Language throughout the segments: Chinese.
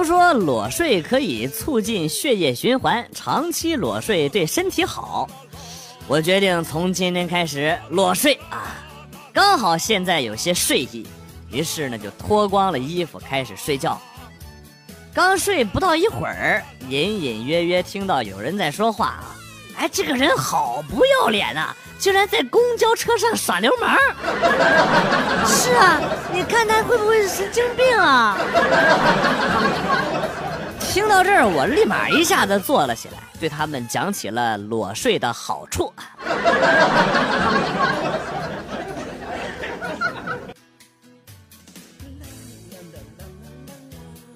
都说裸睡可以促进血液循环，长期裸睡对身体好。我决定从今天开始裸睡啊！刚好现在有些睡意，于是呢就脱光了衣服开始睡觉。刚睡不到一会儿，隐隐约约听到有人在说话啊！哎，这个人好不要脸呐，竟然在公交车上耍流氓！是啊，你看他会不会是神经病啊？听到这儿，我立马一下子坐了起来，对他们讲起了裸睡的好处。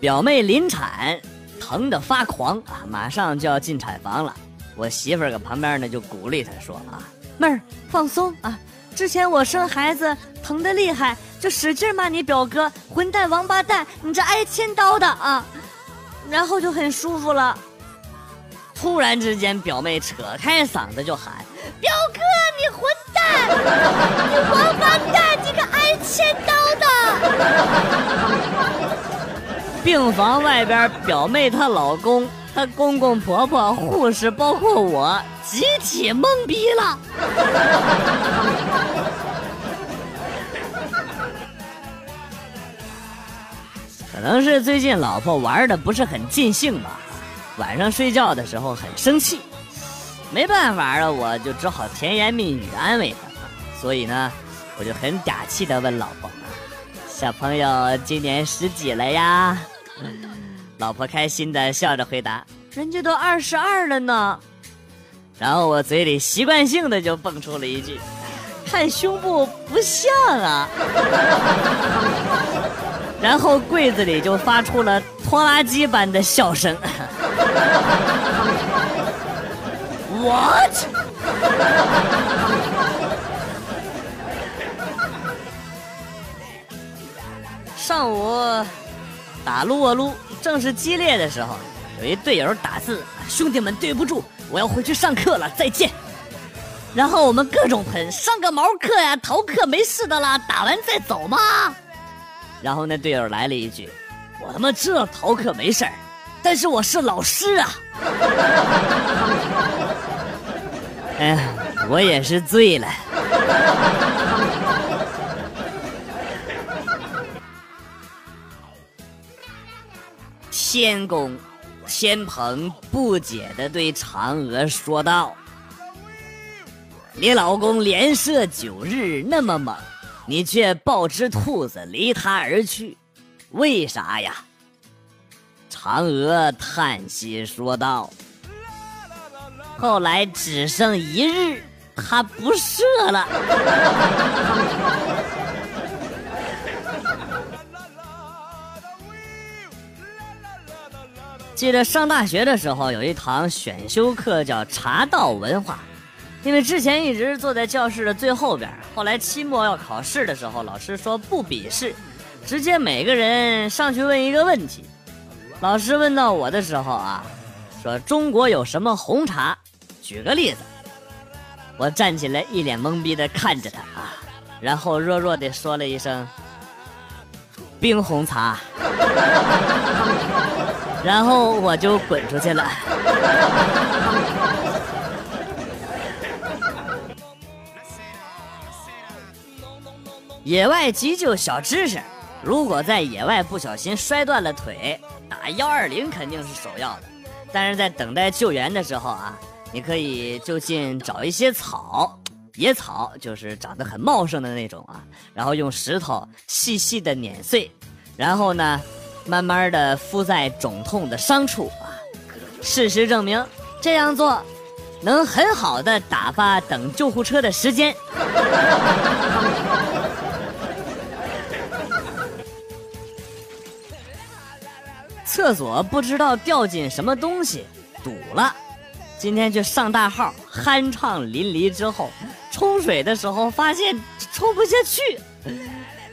表妹临产，疼得发狂啊，马上就要进产房了。我媳妇儿搁旁边呢，就鼓励她说：“啊，妹儿放松啊，之前我生孩子疼得厉害，就使劲骂你表哥混蛋王八蛋，你这挨千刀的啊，然后就很舒服了。”突然之间，表妹扯开嗓子就喊：“表哥，你混蛋，你王八蛋，你个挨千刀的！”病房外边，表妹她老公、她公公婆婆、护士，包括我，集体懵逼了。可能是最近老婆玩的不是很尽兴吧，晚上睡觉的时候很生气，没办法啊，我就只好甜言蜜语安慰她。所以呢，我就很嗲气的问老婆：“小朋友今年十几了呀？”老婆开心的笑着回答：“人家都二十二了呢。”然后我嘴里习惯性的就蹦出了一句：“看胸部不像啊。”然后柜子里就发出了拖拉机般的笑声。What？上午。打撸啊撸，正是激烈的时候，有一队友打字：“兄弟们，对不住，我要回去上课了，再见。”然后我们各种喷：“上个毛课呀，逃课没事的啦，打完再走嘛。”然后那队友来了一句：“我他妈知道逃课没事，但是我是老师啊。”哎呀，我也是醉了。天宫，天蓬不解的对嫦娥说道：“你老公连射九日那么猛，你却抱只兔子离他而去，为啥呀？”嫦娥叹息说道：“后来只剩一日，他不射了。”记得上大学的时候，有一堂选修课叫茶道文化。因为之前一直坐在教室的最后边，后来期末要考试的时候，老师说不笔试，直接每个人上去问一个问题。老师问到我的时候啊，说中国有什么红茶？举个例子。我站起来，一脸懵逼的看着他啊，然后弱弱的说了一声：“冰红茶。”然后我就滚出去了。野外急救小知识：如果在野外不小心摔断了腿，打幺二零肯定是首要的。但是在等待救援的时候啊，你可以就近找一些草，野草就是长得很茂盛的那种啊，然后用石头细细的碾碎，然后呢。慢慢的敷在肿痛的伤处啊，事实证明这样做能很好的打发等救护车的时间。厕所不知道掉进什么东西堵了，今天去上大号，酣畅淋漓之后，冲水的时候发现冲不下去。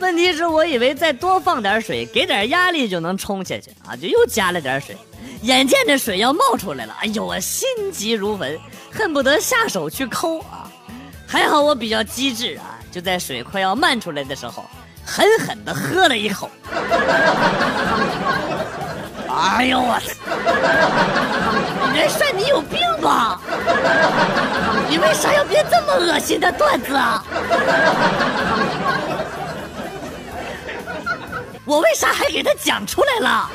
问题是我以为再多放点水，给点压力就能冲下去啊，就又加了点水，眼见着水要冒出来了，哎呦，我心急如焚，恨不得下手去抠啊！还好我比较机智啊，就在水快要漫出来的时候，狠狠地喝了一口。哎呦我！元帅，你有病吧？你为啥要编这么恶心的段子啊？我为啥还给他讲出来了？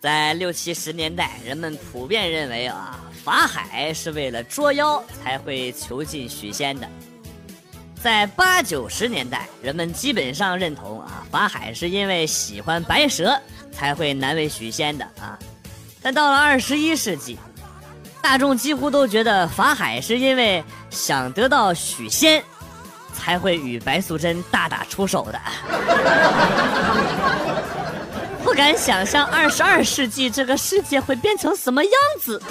在六七十年代，人们普遍认为啊，法海是为了捉妖才会囚禁许仙的。在八九十年代，人们基本上认同啊，法海是因为喜欢白蛇才会难为许仙的啊。但到了二十一世纪，大众几乎都觉得法海是因为想得到许仙，才会与白素贞大打出手的。不敢想象二十二世纪这个世界会变成什么样子。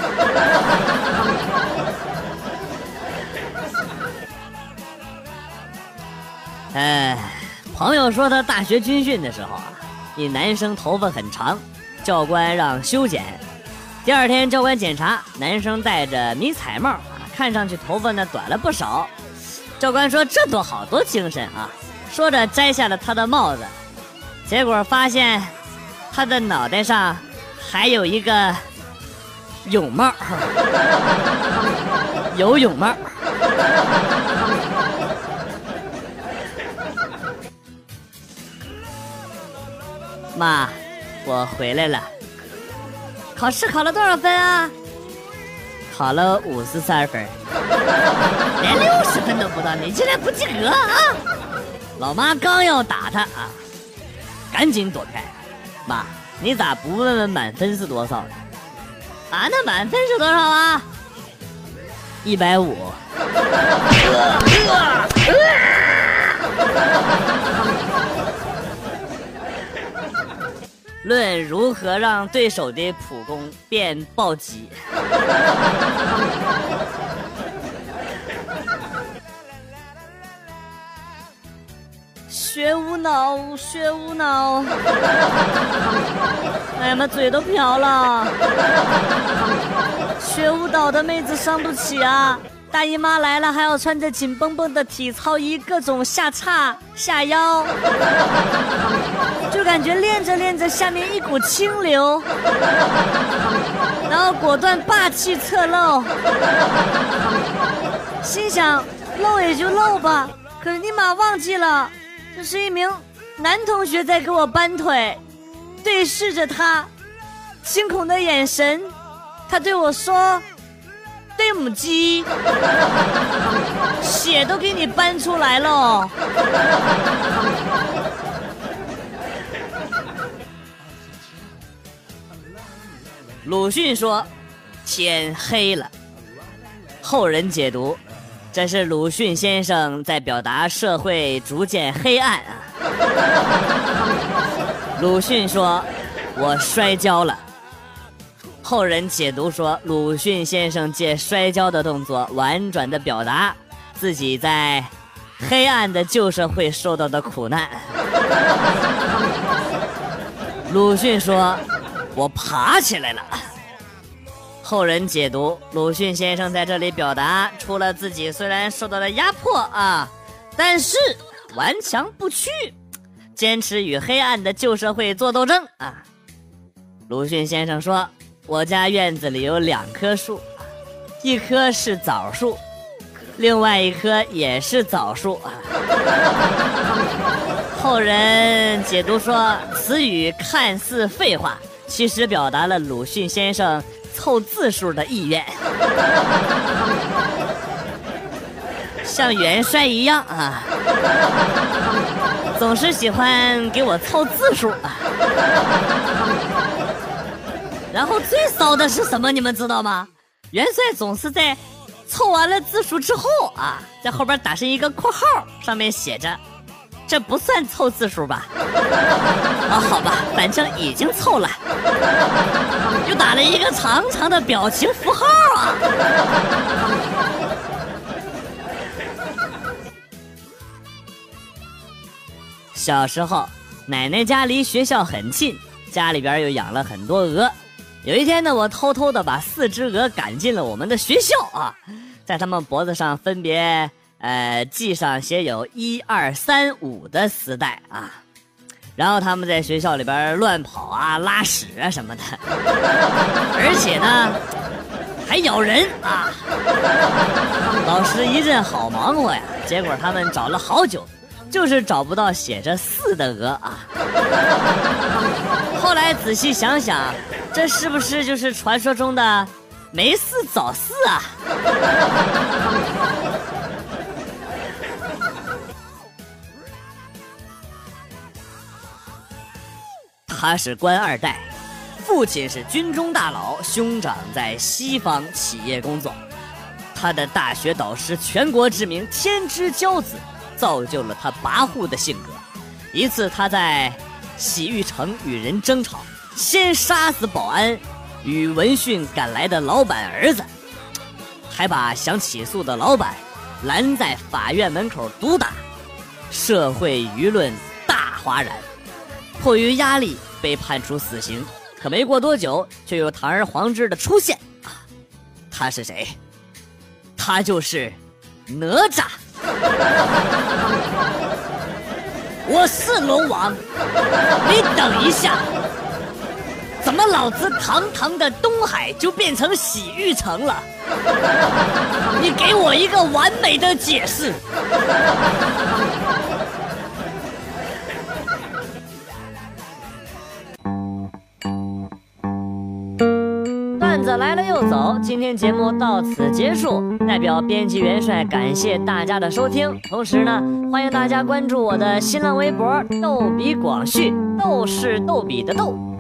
哎，朋友说他大学军训的时候啊，一男生头发很长，教官让修剪。第二天教官检查，男生戴着迷彩帽啊，看上去头发呢短了不少。教官说这多好，多精神啊！说着摘下了他的帽子，结果发现他的脑袋上还有一个泳帽，游泳帽。妈，我回来了。考试考了多少分啊？考了五十三分，连六十分都不到，你竟然不及格啊！老妈刚要打他啊，赶紧躲开。妈，你咋不问问满分是多少呢？啊，那满分是多少啊？一百五。论如何让对手的普攻变暴击。学无脑，学无脑。哎呀妈，嘴都瓢了。学舞蹈的妹子伤不起啊。大姨妈来了，还要穿着紧绷绷的体操衣，各种下叉下腰，就感觉练着练着，下面一股清流，然后果断霸气侧漏，心想漏也就漏吧，可是尼玛忘记了，这是一名男同学在给我搬腿，对视着他惊恐的眼神，他对我说。对母鸡，血都给你搬出来了。鲁迅说：“天黑了。”后人解读，这是鲁迅先生在表达社会逐渐黑暗啊。鲁迅说：“我摔跤了。”后人解读说，鲁迅先生借摔跤的动作，婉转的表达自己在黑暗的旧社会受到的苦难。鲁迅说：“我爬起来了。”后人解读，鲁迅先生在这里表达，出了自己虽然受到了压迫啊，但是顽强不屈，坚持与黑暗的旧社会做斗争啊。鲁迅先生说。我家院子里有两棵树，一棵是枣树，另外一棵也是枣树。后人解读说，此语看似废话，其实表达了鲁迅先生凑字数的意愿，像元帅一样啊，总是喜欢给我凑字数啊。然后最骚的是什么？你们知道吗？元帅总是在凑完了字数之后啊，在后边打上一个括号，上面写着：“这不算凑字数吧？”啊，好吧，反正已经凑了。又打了一个长长的表情符号啊。小时候，奶奶家离学校很近，家里边又养了很多鹅。有一天呢，我偷偷的把四只鹅赶进了我们的学校啊，在它们脖子上分别呃，系上写有一二三五的丝带啊，然后他们在学校里边乱跑啊、拉屎啊什么的，而且呢还咬人啊。老师一阵好忙活呀，结果他们找了好久，就是找不到写着四的鹅啊。后来仔细想想，这是不是就是传说中的没事找事啊？他是官二代，父亲是军中大佬，兄长在西方企业工作。他的大学导师，全国知名天之骄子，造就了他跋扈的性格。一次，他在洗浴城与人争吵，先杀死保安与闻讯赶来的老板儿子，还把想起诉的老板拦在法院门口毒打，社会舆论大哗然。迫于压力，被判处死刑。可没过多久，却有堂而皇之的出现啊！他是谁？他就是哪吒。我是龙王，你等一下，怎么老子堂堂的东海就变成洗浴城了？你给我一个完美的解释。段子来了又走，今天节目到此结束。代表编辑元帅感谢大家的收听，同时呢，欢迎大家关注我的新浪微博“逗比广旭”，逗是逗比的逗，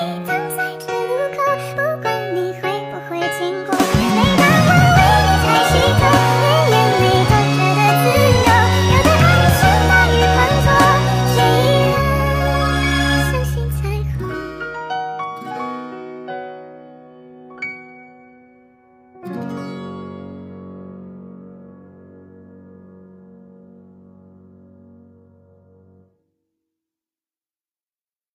你等在这路口。